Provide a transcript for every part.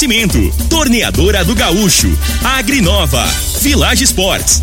Oferecimento: Torneadora do Gaúcho, Agrinova, Village Sports,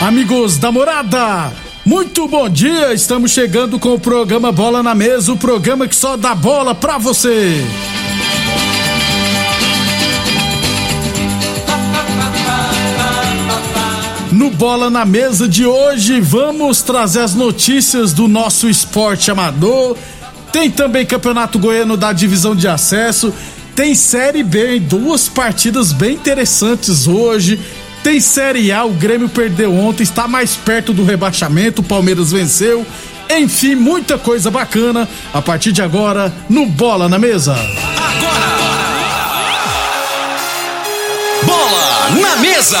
Amigos da morada, muito bom dia! Estamos chegando com o programa Bola na Mesa o programa que só dá bola pra você. No Bola na Mesa de hoje, vamos trazer as notícias do nosso esporte amador. Tem também Campeonato Goiano da Divisão de Acesso. Tem Série B, duas partidas bem interessantes hoje. Tem Série A, o Grêmio perdeu ontem, está mais perto do rebaixamento, o Palmeiras venceu. Enfim, muita coisa bacana a partir de agora no Bola na Mesa. Bola na mesa.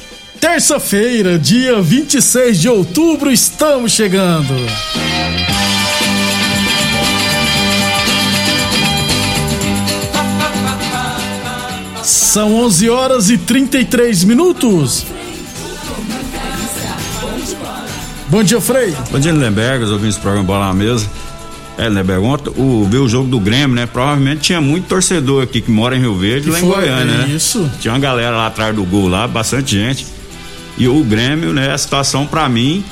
terça-feira, dia 26 de outubro, estamos chegando. São 11 horas e 33 minutos. Bom dia, Frei. Bom dia, Lindenberg, os ouvintes do programa Bola na Mesa. É, Lindenberg, ontem o, ver o jogo do Grêmio, né? Provavelmente tinha muito torcedor aqui que mora em Rio Verde, lá em? Goiânia, né? Isso. Tinha uma galera lá atrás do gol lá, bastante gente. E o Grêmio, né? A situação pra mim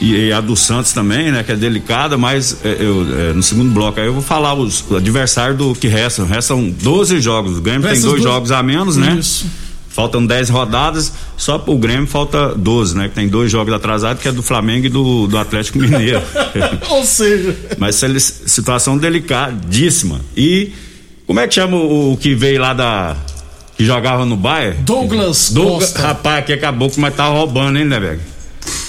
e, a do Santos também, né? Que é delicada, mas é, eu, é, no segundo bloco aí eu vou falar os adversários do que restam. Restam 12 jogos. O Grêmio Restam tem dois duas- jogos a menos, né? Isso. Faltam 10 rodadas, só pro Grêmio falta 12, né? Que tem dois jogos atrasados, que é do Flamengo e do, do Atlético Mineiro. Ou seja, Mas situação delicadíssima. E como é que chama o, o que veio lá da. Que jogava no Bayern? Douglas Douglas, Costa. rapaz, que acabou que mas tá roubando, hein, né, velho?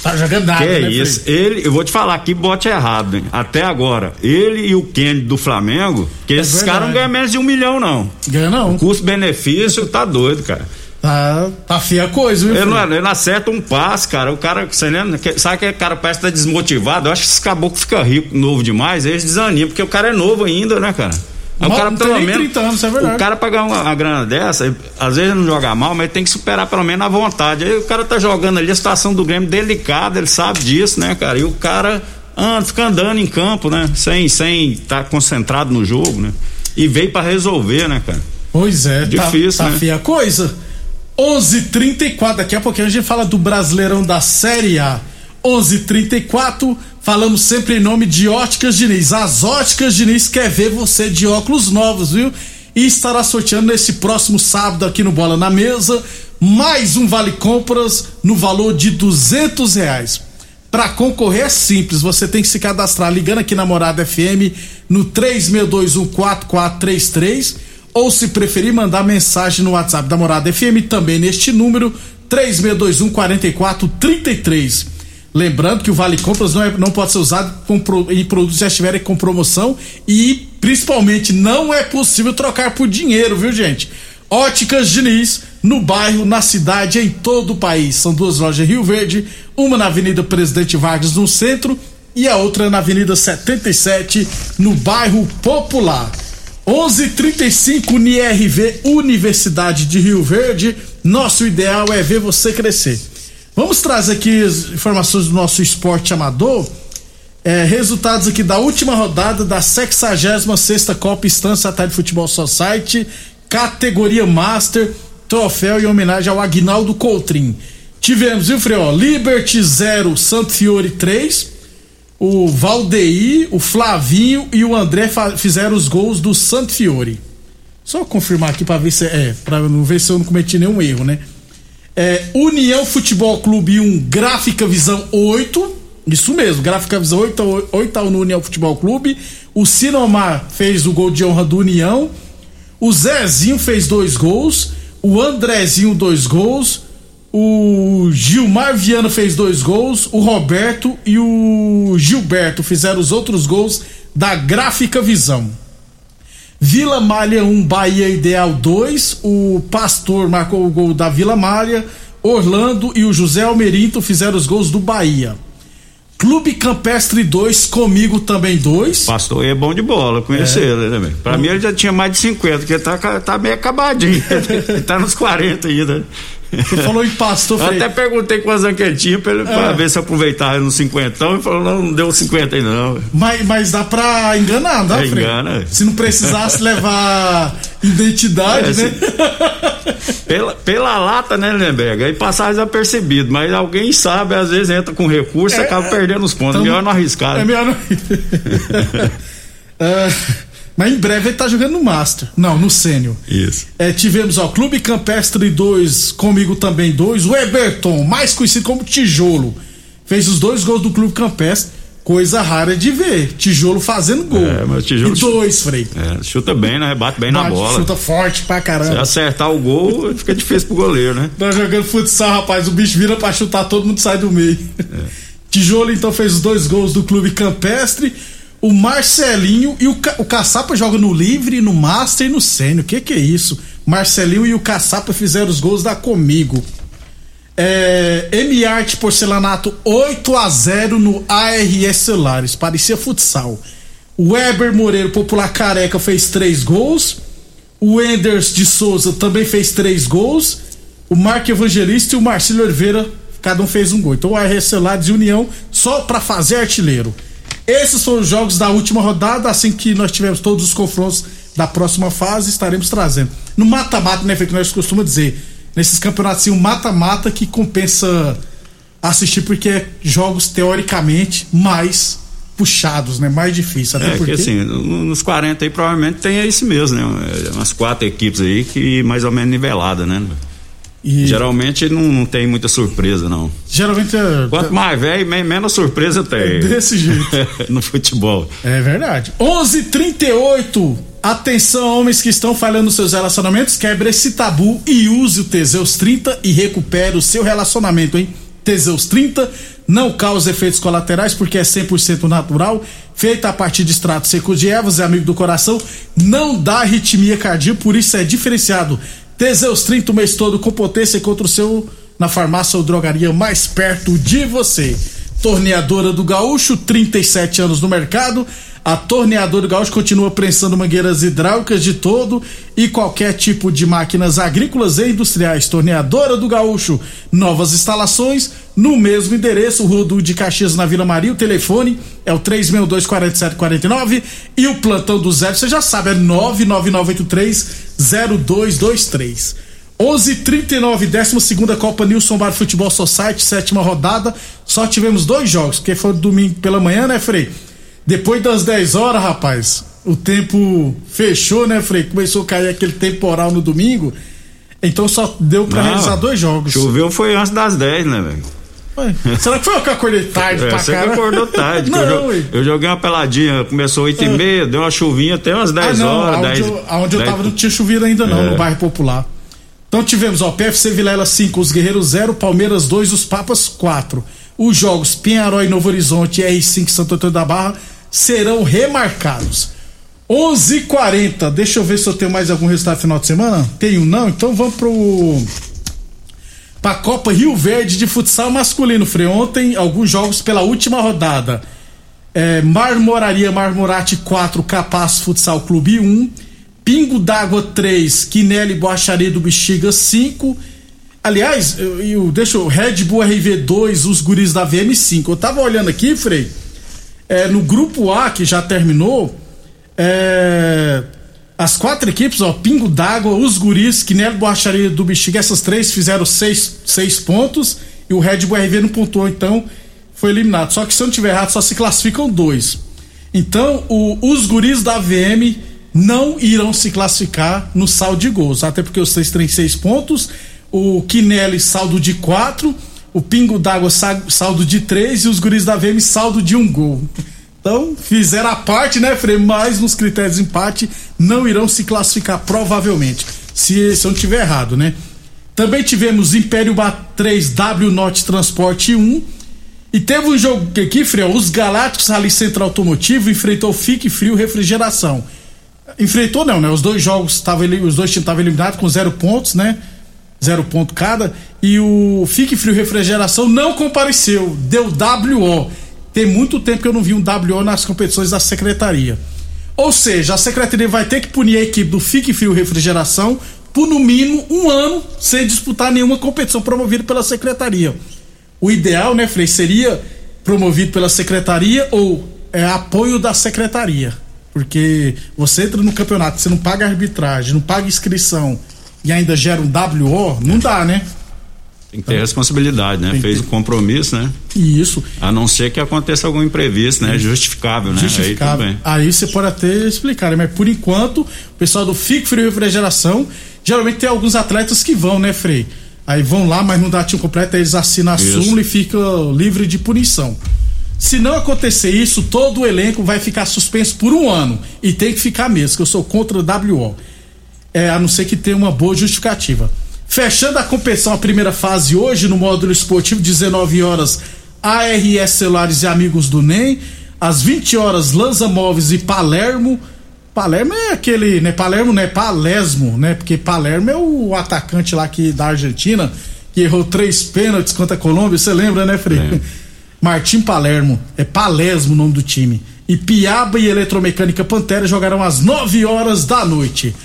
Tá jogando nada, Que é né, isso? Ele, eu vou te falar que bote errado, hein? Até agora, ele e o Kennedy do Flamengo, que esses verdade. caras não ganham menos de um milhão, não. Ganha não. Custo-benefício tá doido, cara. Tá, tá feia a coisa, viu? Ele não, ele não acerta um passe, cara. O cara, você lembra? que- Sabe que o cara parece que tá desmotivado? Eu acho que esse caboclo fica rico, novo demais, eles desanimam, porque o cara é novo ainda, né, cara? O cara pelo menos. 30 anos, é. O cara pagar uma, uma grana dessa, às vezes ele não joga mal, mas ele tem que superar pelo menos a vontade. Aí o cara tá jogando ali, a situação do Grêmio delicada, ele sabe disso, né, cara? E o cara anda, fica andando em campo, né? Sem sem estar concentrado no jogo, né? E veio pra resolver, né, cara? Pois é, Difícil, tá, tá né? feia a coisa. 11:34 daqui a pouquinho a gente fala do Brasileirão da Série A. 11:34 falamos sempre em nome de Óticas Diniz. As Óticas Diniz quer ver você de óculos novos, viu? E estará sorteando nesse próximo sábado aqui no Bola na Mesa mais um vale compras no valor de 200 reais. Para concorrer é simples, você tem que se cadastrar ligando aqui na Morada FM no 36214433 ou se preferir mandar mensagem no WhatsApp da Morada FM também neste número 36214433. Lembrando que o Vale Compras não, é- não pode ser usado com em produtos que já estiverem com promoção e principalmente não é possível trocar por dinheiro, viu gente? Óticas Diniz, no bairro, na cidade, em todo o país. São duas lojas em Rio Verde, uma na Avenida Presidente Vargas, no centro, e a outra na Avenida 77, no bairro Popular. 11:35 NIRV Universidade de Rio Verde. Nosso ideal é ver você crescer. Vamos trazer aqui as informações do nosso esporte amador. É, resultados aqui da última rodada da 66ª Copa Estância Atlético Futebol Society, categoria Master, troféu em homenagem ao Agnaldo Coutrin. Tivemos, viu, Frei? Ó, Liberty 0, Santo Fiore 3. O Valdeir, o Flavinho e o André fizeram os gols do Santo Fiore. Só confirmar aqui para ver se é, para não ver se eu não cometi nenhum erro, né? É, União Futebol Clube 1, Gráfica Visão 8. Isso mesmo, Gráfica Visão 8, 8 no União Futebol Clube. O Sinomar fez o gol de honra do União. O Zezinho fez dois gols. O Andrezinho, dois gols. O Gilmar Viana fez dois gols. O Roberto e o Gilberto fizeram os outros gols da Gráfica Visão. Vila Malha 1, Bahia Ideal 2. O Pastor marcou o gol da Vila Malha. Orlando e o José Almerinto fizeram os gols do Bahia. Clube Campestre 2, comigo também 2. Pastor é bom de bola, conheci é. ele também. Né, pra hum. mim ele já tinha mais de 50, porque ele tá, tá meio acabadinho. ele tá nos 40 ainda. Você falou em pastor, Eu até perguntei que ele tinha pra, ele, é. pra ver se aproveitava nos 50 e falou: não, não deu 50 aí não. Mas, mas dá pra enganar, dá, é, engana. Se não precisasse levar identidade, é, né? pela, pela lata, né, Lemberg? Aí passar desapercebido, mas alguém sabe, às vezes entra com recurso e é, acaba perdendo os pontos. Então, melhor não arriscar. É melhor não. uh, Mas em breve ele tá jogando no Master. Não, no Sênior. Isso. É, tivemos, ó, Clube Campestre 2, comigo também dois. O Eberton, mais conhecido como Tijolo, fez os dois gols do Clube Campestre. Coisa rara de ver. Tijolo fazendo gol. É, mas tijolo. E dois, Frei. É, chuta bem, né? Bate bem Bate, na bola. Chuta forte pra caramba. Se acertar o gol, fica difícil pro goleiro, né? Nós jogando futsal, rapaz. O bicho vira pra chutar, todo mundo sai do meio. É. Tijolo, então, fez os dois gols do Clube Campestre o Marcelinho e o, Ca... o Caçapa joga no livre, no Master e no Sênior. O que que é isso? Marcelinho e o Caçapa fizeram os gols da Comigo. É, M-Art Porcelanato 8 a 0 no ARS Celulares. Parecia futsal. O Weber Moreiro, popular careca, fez três gols. O Enders de Souza também fez três gols. O Marco Evangelista e o Marcelo Oliveira, cada um fez um gol. Então o ARS Celulares e União só para fazer artilheiro. Esses foram os jogos da última rodada. Assim que nós tivermos todos os confrontos da próxima fase, estaremos trazendo. No mata-mata, né, que nós costumamos dizer, nesses campeonatos, assim, um mata-mata que compensa assistir, porque é jogos teoricamente mais puxados, né? Mais difíceis. Até é, porque assim, nos 40 aí provavelmente tem esse mesmo, né? Umas quatro equipes aí que mais ou menos nivelada, né? E... Geralmente não, não, tem muita surpresa, não. Geralmente é. Quanto mais velho, menos surpresa tem. É desse jeito. no futebol. É verdade. 11:38 h 38 Atenção, homens que estão falhando seus relacionamentos, quebre esse tabu e use o Teseus 30 e recupere o seu relacionamento, hein? Teseus 30 não causa efeitos colaterais porque é 100% natural, feita a partir de extratos secos de ervas, é amigo do coração, não dá arritmia cardíaca, por isso é diferenciado Teseus 30 o mês todo com potência contra o seu na farmácia ou drogaria mais perto de você. Torneadora do Gaúcho, 37 anos no mercado. A torneadora do Gaúcho continua prensando mangueiras hidráulicas de todo e qualquer tipo de máquinas agrícolas e industriais. Torneadora do Gaúcho, novas instalações no mesmo endereço, Rua de Caxias na Vila Maria. O telefone é o 3624749 e o plantão do zero, você já sabe, é 999830223. 11:39 12 Copa Nilson Bar Futebol Society, sétima rodada. Só tivemos dois jogos, que foi domingo pela manhã, né, Frei? Depois das 10 horas, rapaz, o tempo fechou, né, Frei? Começou a cair aquele temporal no domingo. Então só deu para realizar dois jogos. Choveu foi antes das 10, né, velho? Será que foi eu que acordei tarde é, pra Você que acordou tarde. Não, eu, eu, joguei uma peladinha, começou 8 e meia, deu uma chuvinha até umas 10 ah, não, horas. Aonde, 10, eu, aonde 10... eu tava não tinha chovido ainda não, é. no bairro Popular. Então tivemos, ó, PFC Vilela 5, os Guerreiros 0, Palmeiras 2, os Papas 4. Os jogos Pinharói Novo Horizonte e R5 Santo Antônio da Barra serão remarcados. 11:40. Deixa eu ver se eu tenho mais algum resultado final de semana. Tenho não, então vamos pro para a Copa Rio Verde de futsal masculino. Frei ontem alguns jogos pela última rodada. É, Marmoraria Marmorate 4, Capaz Futsal Clube 1, Pingo d'Água 3, Quinelli Boacharia do Bexiga 5. Aliás, eu, eu, deixa o Red Bull RV2, os guris da VM5. Eu tava olhando aqui, Frei, é, no grupo A, que já terminou, é, as quatro equipes, ó, Pingo d'Água, os Guris, Quinelli Borracharia do Bexiga, essas três fizeram seis, seis pontos e o Red Bull RV não pontuou, então foi eliminado. Só que se eu não tiver errado, só se classificam dois. Então, o, os guris da VM não irão se classificar no saldo de gols, até porque os três têm seis pontos, o Kinelli saldo de quatro, o Pingo d'Água saldo de três e os guris da VM saldo de um gol. Então, fizeram a parte, né, Frei? Mas nos critérios de empate não irão se classificar, provavelmente. Se, se eu não tiver errado, né? Também tivemos Império 3 W Norte Transporte 1. E teve um jogo aqui, Frei, os Galácticos ali Centro Automotivo enfrentou Fique Frio Refrigeração. Enfrentou não, né? Os dois jogos estavam os dois times estavam eliminados com zero pontos, né? Zero ponto cada. E o Fique Frio Refrigeração não compareceu, deu WO. Tem muito tempo que eu não vi um WO nas competições da secretaria. Ou seja, a secretaria vai ter que punir a equipe do Fique Frio Refrigeração por no mínimo um ano sem disputar nenhuma competição promovida pela secretaria. O ideal, né, Frei, seria promovido pela secretaria ou é, apoio da secretaria. Porque você entra no campeonato, você não paga arbitragem, não paga inscrição e ainda gera um WO, não dá, né? Tem que ter responsabilidade, né? Fez o compromisso, né? Isso. A não ser que aconteça algum imprevisto, né? Justificável, né? Justificável. Aí, Aí você pode até explicar, né? mas por enquanto, o pessoal do Fique Frio Refrigeração, geralmente tem alguns atletas que vão, né, Frei? Aí vão lá, mas não dá time completo, aí eles assinam a isso. súmula e ficam livre de punição. Se não acontecer isso, todo o elenco vai ficar suspenso por um ano. E tem que ficar mesmo, que eu sou contra o WO. É, a não ser que tenha uma boa justificativa. Fechando a competição, a primeira fase hoje no módulo esportivo, 19 horas, ARS Celulares e Amigos do NEM. Às 20 horas, Lanza Móveis e Palermo. Palermo é aquele, né? Palermo não é Palesmo, né? Porque Palermo é o atacante lá que, da Argentina, que errou três pênaltis contra a Colômbia. Você lembra, né, Frei? É. Martim Palermo. É Palesmo o nome do time. E Piaba e Eletromecânica Pantera jogarão às 9 horas da noite.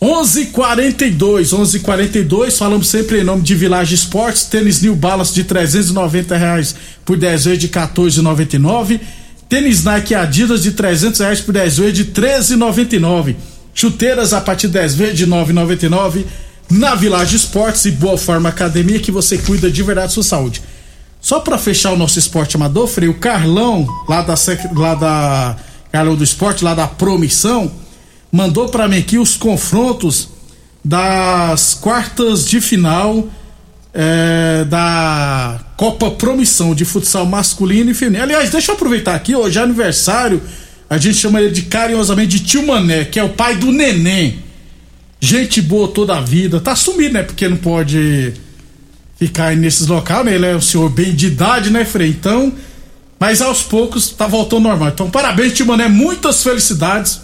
11:42, 11:42. Falamos sempre em nome de Village Esportes, tênis New Balance de 390 reais por 10 vezes de 14,99. Tênis Nike Adidas de 300 reais por 10 vezes de 13,99. Chuteiras a partir de 10 vezes de 9,99 na Village Esportes e Boa Forma Academia que você cuida de verdade da sua saúde. Só para fechar o nosso esporte amador, Frei, o Carlão lá da lá da Carlão do Esporte, lá da Promissão mandou para mim aqui os confrontos das quartas de final é, da Copa Promissão de futsal masculino e feminino. Aliás, deixa eu aproveitar aqui, hoje é aniversário, a gente chama ele de carinhosamente de tio Mané, que é o pai do neném. Gente boa toda a vida, tá sumido, né? Porque não pode ficar nesses locais, né? Ele é um senhor bem de idade, né, Frei? Então, mas aos poucos tá voltando normal. Então, parabéns, tio Mané, muitas felicidades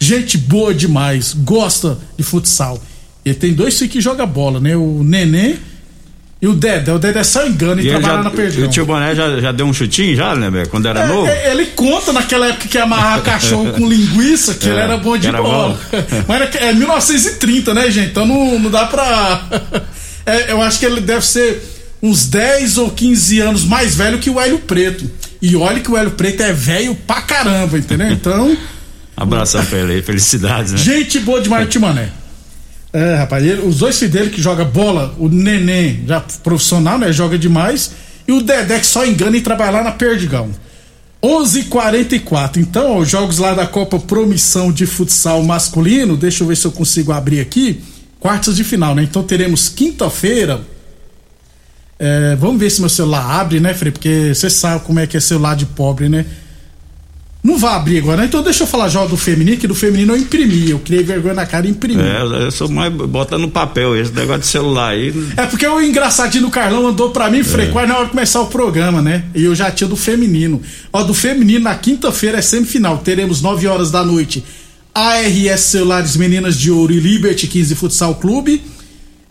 Gente boa demais, gosta de futsal. Ele tem dois filhos que jogam bola, né? O Neném e o Dedé. O Dedé só engana e, e trabalha já, na Perdão. E o tio Boné já, já deu um chutinho já, né, Quando era é, novo? É, ele conta naquela época que amarrar cachorro com linguiça, que é, ele era bom de bola. Mas era, é 1930, né, gente? Então não, não dá pra. É, eu acho que ele deve ser uns 10 ou 15 anos mais velho que o Hélio Preto. E olha que o Hélio Preto é velho pra caramba, entendeu? Então. Abração pra ele aí, felicidades, né? Gente boa demais, Timané. É, rapaz, ele, os dois filhos dele que joga bola, o Neném, já profissional, né? Joga demais. E o Dedé que só engana e trabalha lá na Perdigão. 11:44. Então, ó, os jogos lá da Copa Promissão de Futsal Masculino, deixa eu ver se eu consigo abrir aqui. Quartas de final, né? Então teremos quinta-feira. É, vamos ver se meu celular abre, né, Frei? Porque você sabe como é que é celular de pobre, né? Não vai abrir agora, né? Então deixa eu falar já do feminino, que do feminino eu imprimi. Eu criei vergonha na cara e imprimi. É, eu sou mais botando no papel esse negócio de celular aí. É porque o engraçadinho do Carlão andou pra mim é. frequente na hora de começar o programa, né? E eu já tinha do feminino. Ó, do feminino, na quinta-feira é semifinal. Teremos 9 horas da noite. ARS Celulares Meninas de Ouro e Liberty 15 Futsal Clube.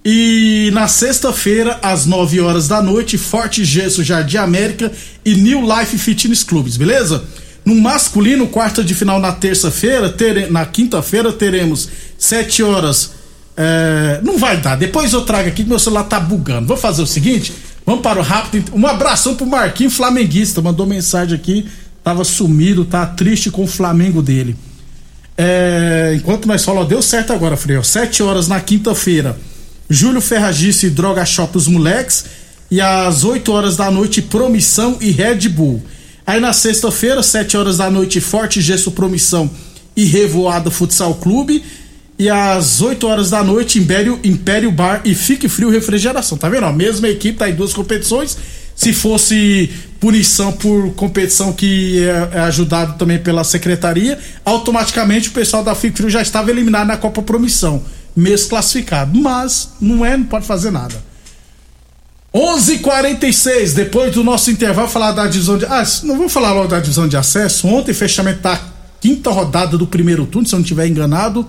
E na sexta-feira, às 9 horas da noite, Forte Gesso Jardim América e New Life Fitness Clubes, beleza? No masculino, quarta de final na terça-feira, na quinta-feira teremos sete horas. É, não vai dar, depois eu trago aqui que meu celular tá bugando. Vou fazer o seguinte: vamos para o rápido. Um abração pro Marquinho Flamenguista, mandou mensagem aqui, tava sumido, tá triste com o Flamengo dele. É, enquanto nós falamos, deu certo agora, Freio. Sete horas na quinta-feira. Júlio Ferragice e Droga Shop os moleques. E às 8 horas da noite, Promissão e Red Bull. Aí na sexta-feira, 7 horas da noite, Forte Gesso Promissão e Revoada Futsal Clube. E às 8 horas da noite, Império, Império Bar e Fique Frio Refrigeração. Tá vendo? A mesma equipe tá em duas competições. Se fosse punição por competição que é, é ajudado também pela secretaria, automaticamente o pessoal da Fique Frio já estava eliminado na Copa Promissão, mesmo classificado. Mas não é, não pode fazer nada. 11:46 depois do nosso intervalo falar da divisão de ah, não vou falar logo da divisão de acesso. Ontem fechamento da quinta rodada do primeiro turno, se eu não estiver enganado.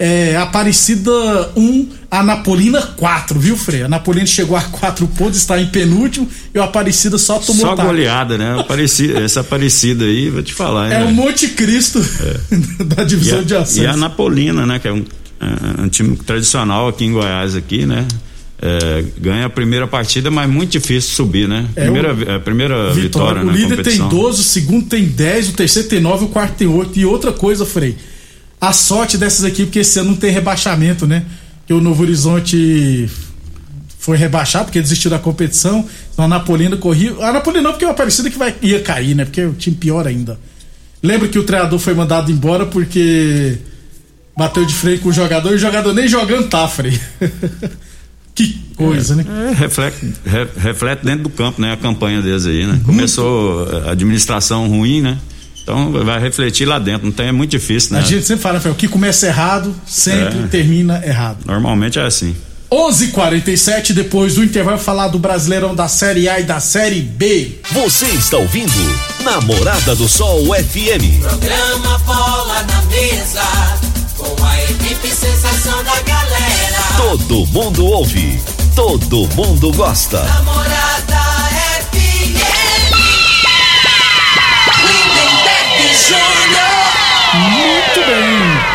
É, Aparecida 1, Anapolina 4, viu, Frei? A Anapolina chegou a 4 pontos, está em penúltimo, e o Aparecida só tomou Só goleada, né? Aparecida, essa Aparecida aí, vou te falar. É né? o Monte Cristo da e divisão a, de acesso. e a Napolina, né? Que é um, é um time tradicional aqui em Goiás, aqui, né? É, ganha a primeira partida, mas muito difícil subir, né? É, Primeira, o- é, primeira vitória, O na líder tem competição. 12, o segundo tem 10, o terceiro tem 9, o quarto tem 8. E outra coisa, Frei, a sorte dessas equipes, porque esse ano não tem rebaixamento, né? Que o Novo Horizonte foi rebaixado porque desistiu da competição. Então a Napolina corria. A Napolina não, porque é uma parecida que vai, ia cair, né? Porque o time pior ainda. Lembra que o treinador foi mandado embora porque bateu de freio com o jogador e o jogador nem jogando tá, Frei. que coisa, né? É, reflete, re- reflete dentro do campo, né? A campanha deles aí, né? Começou a administração ruim, né? Então vai refletir lá dentro. Não tem, é muito difícil, né? A gente sempre fala, o que começa errado sempre É. termina errado. Normalmente é assim. 11:47 depois do intervalo falar do Brasileirão da Série A e da Série B. Você está ouvindo Namorada do Sol FM. Programa Bola na Mesa, com a equipe sensação da galera. Todo mundo ouve, todo mundo gosta. Namorada FM. Lindenberg Júnior. Muito bem.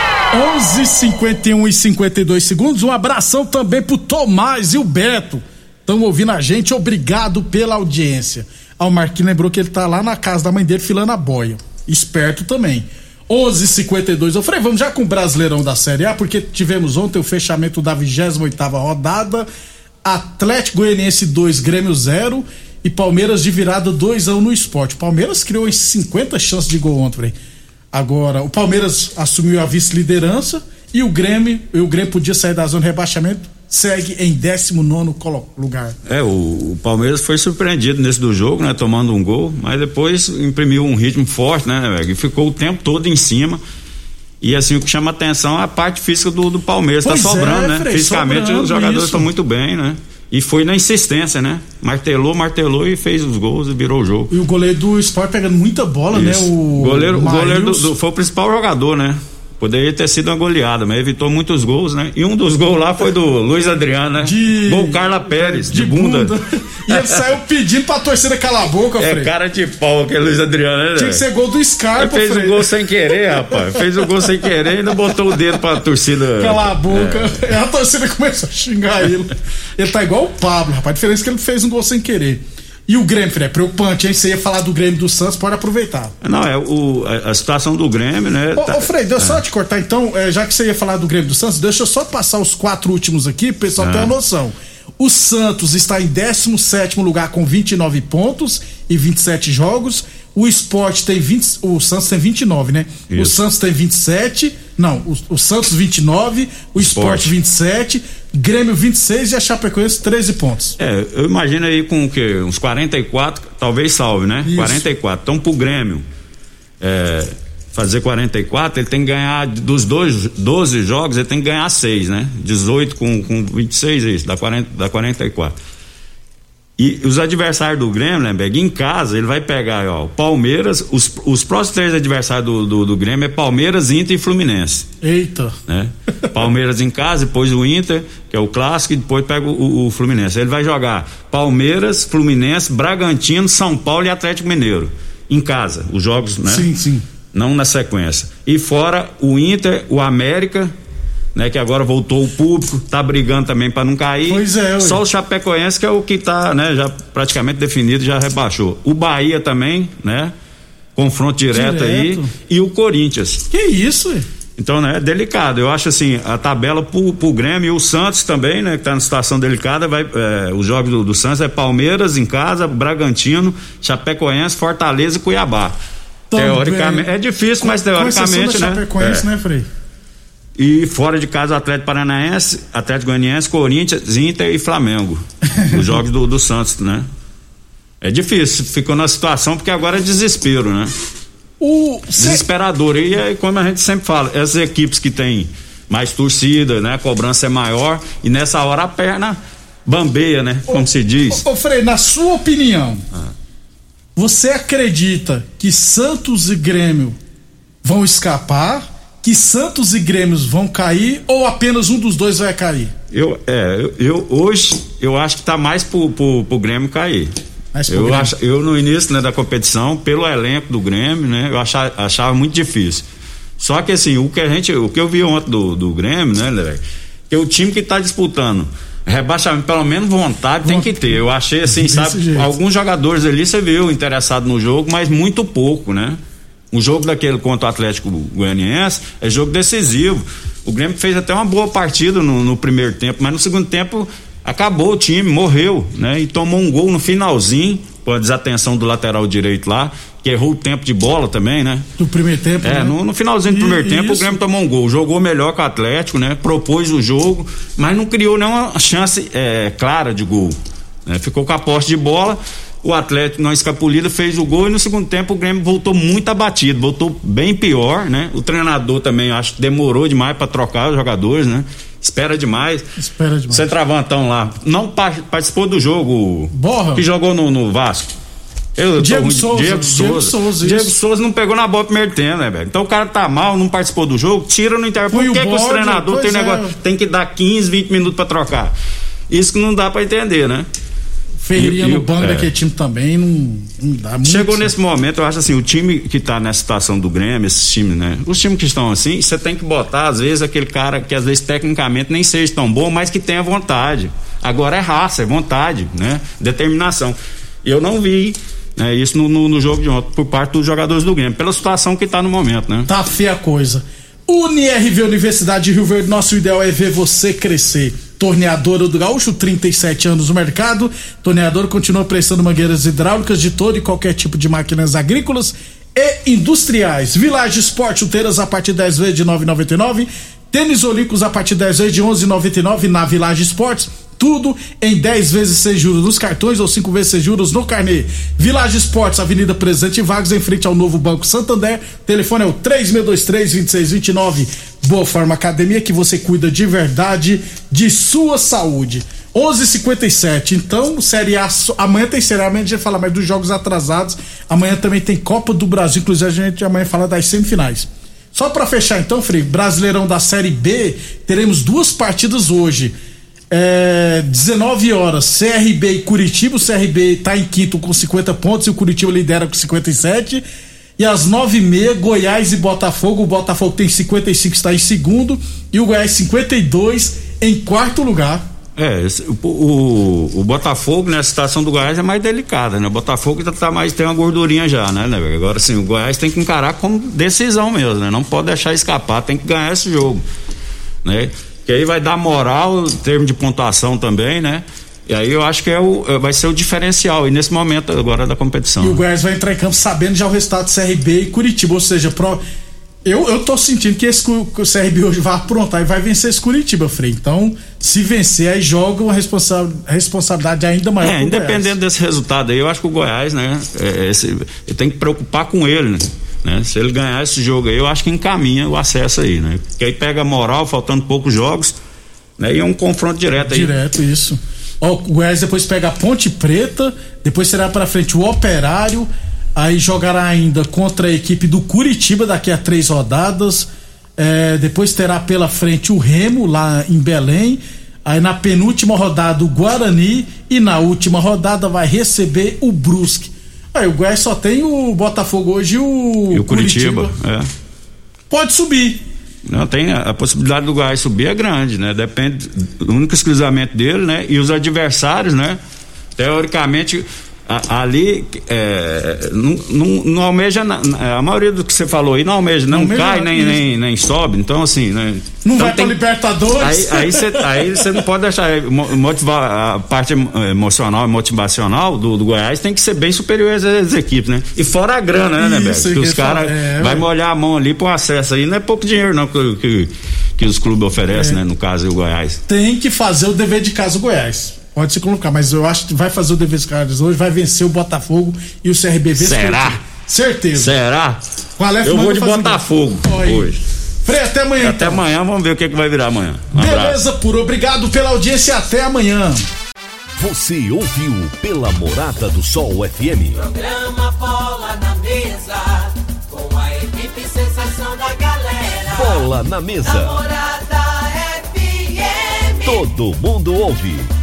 11:51 e 52 segundos. Um abração também pro Tomás e o Beto. Estão ouvindo a gente. Obrigado pela audiência. Ah, o Marquinhos lembrou que ele tá lá na casa da mãe dele filando a boia. Esperto também. 11:52. Eu falei, vamos já com o Brasileirão da Série A, porque tivemos ontem o fechamento da 28ª rodada. Atlético Goianiense 2, Grêmio 0 e Palmeiras de virada 2 a 1 no esporte. Palmeiras criou em 50 chances de gol ontem. Agora, o Palmeiras assumiu a vice-liderança e o Grêmio, o Grêmio podia sair da zona de rebaixamento, segue em 19 colo- lugar. É, o, o Palmeiras foi surpreendido nesse do jogo, né? Tomando um gol, mas depois imprimiu um ritmo forte, né? E ficou o tempo todo em cima. E assim, o que chama atenção é a parte física do, do Palmeiras. Pois tá sobrando, é, né? Frei, Fisicamente sobrando, os jogadores estão muito bem, né? E foi na insistência, né? Martelou, martelou e fez os gols e virou o jogo. E o goleiro do esporte pegando muita bola, né? Isso. O goleiro, o goleiro do, do- foi o principal jogador, né? Poderia ter sido uma goleada, mas evitou muitos gols, né? E um dos gols lá foi do Luiz Adriano, né? De- Gol Carla Pérez, de, bunda. E ele saiu pedindo pra torcida calar a boca, É Frei. cara de pau aquele Luiz Adriano, né? Tinha que ser gol do Ele Scarpa, fez o Frei. gol sem querer, rapaz. Fez o gol sem querer e ainda botou o dedo pra torcida. Calar a boca. E a torcida começou a xingar ele. Ele tá igual o Pablo, rapaz. A diferença é que ele fez um gol sem querer. E o Grêmio, Frei, é preocupante, hein? Você ia falar do Grêmio do Santos, pode aproveitar. Não, é o, a, a situação do Grêmio, né? Ô, tá- ô Frei, deixa eu só te cortar então, é, já que você ia falar do Grêmio do Santos, deixa eu só passar os quatro últimos aqui, pro pessoal ter uma noção. O Santos está em 17 lugar com 29 pontos e 27 jogos. O Sport tem 20. O Santos tem 29, né? O Isso. Santos tem 27. Não, o, o Santos 29, o Sport Sport. 27, Grêmio 26 e a Chapecoense 13 pontos. É, eu imagino aí com o quê? Uns 44, talvez salve, né? Isso. 44. Então, pro Grêmio é, fazer 44, ele tem que ganhar dos dois, 12 jogos, ele tem que ganhar 6, né? 18 com, com 26, é isso, dá, 40, dá 44. E os adversários do Grêmio, Lemberg, em casa, ele vai pegar, ó, Palmeiras, os, os próximos três adversários do, do, do Grêmio é Palmeiras, Inter e Fluminense Eita. né? Palmeiras em casa, depois o Inter, que é o clássico, e depois pega o, o Fluminense. Ele vai jogar Palmeiras, Fluminense, Bragantino, São Paulo e Atlético Mineiro. Em casa, os jogos, né? Sim, sim. Não na sequência. E fora o Inter, o América, né? Que agora voltou o público, tá brigando também para não cair. Pois é, ué. Só o Chapecoense que é o que tá, né? Já praticamente definido, já rebaixou. O Bahia também, né? Confronto direto, aí. Direto. E o Corinthians. Que isso, ué? Então, né, é delicado. Eu acho assim, a tabela pro, pro Grêmio e o Santos também, né, que tá na situação delicada, vai, é, os jogos do, do, Santos é Palmeiras em casa, Bragantino, Chapecoense, Fortaleza e Cuiabá. Também. Teoricamente, é difícil, mas teoricamente, né? Chapecoense, é. né, Frei? E fora de casa, Atlético Paranaense, Atlético Goianiense, Corinthians, Inter e Flamengo. os jogos do, do Santos, né? É difícil, ficou na situação porque agora é desespero, né? O... Desesperador. E aí, como a gente sempre fala, essas equipes que têm mais torcida, né? A cobrança é maior e nessa hora a perna bambeia, né? Como ô, se diz. Ô, ô Frei, na sua opinião, ah. você acredita que Santos e Grêmio vão escapar? Que Santos e Grêmios vão cair ou apenas um dos dois vai cair? Eu, é, eu, eu hoje eu acho que tá mais pro, pro, pro Grêmio cair. Eu, ach, eu no início né, da competição, pelo elenco do Grêmio, né, eu achava, achava muito difícil. Só que assim, o que a gente, o que eu vi ontem do, do Grêmio, né, Lé, que o time que está disputando rebaixamento, pelo menos vontade tem que ter. Eu achei assim, sabe, jeito. alguns jogadores ali você viu interessado no jogo, mas muito pouco, né? O jogo daquele contra o Atlético Goianiense é jogo decisivo. O Grêmio fez até uma boa partida no, no primeiro tempo, mas no segundo tempo acabou o time, morreu, né? E tomou um gol no finalzinho, com a desatenção do lateral direito lá, que errou o tempo de bola também, né? Do primeiro tempo, É, né? no, no, finalzinho do primeiro tempo isso. o Grêmio tomou um gol, jogou melhor que o Atlético, né? Propôs o jogo, mas não criou nenhuma chance é, clara de gol. Né? Ficou com a posse de bola, o Atlético na escapulida fez o gol e no segundo tempo o Grêmio voltou muito abatido, voltou bem pior, né? O treinador também acho que demorou demais para trocar os jogadores, né? Espera demais. Espera demais. Centravantão lá. Não participou do jogo. Borra. Que jogou no, no Vasco. Eu, Diego, Souza, Diego Souza. Diego Souza. Diego Souza não pegou na bola primeiro tempo, né, velho? Então o cara tá mal, não participou do jogo, tira no intervalo. Por que, que os treinadores tem, é. negócio, tem que dar 15, 20 minutos pra trocar? Isso que não dá pra entender, né? Ferreirinha no banco é. daquele time também não, não dá muito. Chegou nesse momento, eu acho assim, o time que tá nessa situação do Grêmio, esses times, né? Os times que estão assim, você tem que botar, às vezes, aquele cara que às vezes tecnicamente nem seja tão bom, mas que tenha vontade. Agora é raça, é vontade, né? Determinação. E eu não vi né, isso no, no, no, jogo de ontem por parte dos jogadores do Grêmio, pela situação que tá no momento, né? Tá feia a coisa. UniRV Universidade de Rio Verde, nosso ideal é ver você crescer. Torneadora do Gaúcho, 37 anos no mercado. Torneador continua prestando mangueiras hidráulicas de todo e qualquer tipo de máquinas agrícolas e industriais. Village Sport, chuteiras a partir de 10 vezes de 9,99. Tênis Olímpicos a partir de 10 vezes de 11,99 na Village Sports tudo em 10 vezes sem juros nos cartões ou 5 vezes sem juros no carnê. Village Esportes, Avenida Presidente Vargas, em frente ao novo Banco Santander. Telefone é o 3623-2629. Boa Forma Academia, que você cuida de verdade de sua saúde. 11:57. Então, Série A. Amanhã tem Série A. Amanhã a gente vai falar mais dos jogos atrasados. Amanhã também tem Copa do Brasil. Inclusive, a gente amanhã fala das semifinais. Só para fechar, então, Frei, Brasileirão da Série B, teremos duas partidas hoje é, 19 horas, CRB e Curitiba. O CRB está em quinto com 50 pontos e o Curitiba lidera com 57. E às 9h30, Goiás e Botafogo. O Botafogo tem 55, está em segundo. E o Goiás 52 em quarto lugar. É, o, o, o, Botafogo, né, a situação do Goiás é mais delicada, né? O Botafogo já tá mais, tem uma gordurinha já, né, né? Agora sim, o Goiás tem que encarar como decisão mesmo, né? Não pode deixar escapar, tem que ganhar esse jogo, né? Que aí vai dar moral em termos de pontuação também, né? E aí eu acho que é o, é, vai ser o diferencial e nesse momento agora da competição. E o Goiás vai entrar em campo sabendo já o resultado do CRB e Curitiba, ou seja, pro, eu, eu tô sentindo que esse que o CRB hoje vai aprontar e vai vencer esse Curitiba, Frei. Então, se vencer, aí joga uma responsa responsabilidade ainda maior. É, independente desse resultado aí, eu acho que o Goiás, né, é, esse, ele tem que preocupar com ele, né? Né? Se ele ganhar esse jogo aí, eu acho que encaminha o acesso aí, né? Porque aí pega moral, faltando poucos jogos, né? E é um confronto direto aí. Direto, isso. O Goiás depois pega a Ponte Preta, depois será para frente o Operário, aí jogará ainda contra a equipe do Curitiba daqui a três rodadas. É, depois terá pela frente o Remo lá em Belém. Aí na penúltima rodada o Guarani e na última rodada vai receber o Brusque. Aí o Goiás só tem o Botafogo hoje e o, e o Curitiba. Curitiba. É. Pode subir. Não, tem a, a, possibilidade do Goiás subir é grande, né? Depende do único exclusivamente dele, né? E os adversários, né? Teoricamente, a- ali é, não, não, não almeja, na- a maioria do que você falou aí não almeja, não, Não almeja cai nem, nem, nem sobe, então assim, né? Não então vai pra Libertadores. Aí, você aí você não pode deixar mo- motivar a parte emo- emocional e motivacional do, do Goiás tem que ser bem superior às, às equipes, né? E fora a grana, né, né, Isso, Beto? Que que os caras é, vai molhar a mão ali pro acesso aí, não é pouco dinheiro não que, que, que os clubes oferecem, É. né? No caso o Goiás. Tem que fazer o dever de casa o Goiás. Pode se colocar, mas eu acho que vai fazer o dever de casa hoje, vai vencer o Botafogo e o CRB Será? por? Certeza. Será? Com a Aleph Eu vou de um Botafogo hoje. Frei, até amanhã. Até então. amanhã, vamos ver o que, que vai virar amanhã. Um abraço. Beleza, puro. Obrigado pela audiência e até amanhã. Você ouviu pela Morada do Sol FM. Programa Bola na Mesa, com a equipe sensação da galera. Bola na mesa. Namorada FM. Todo mundo ouve.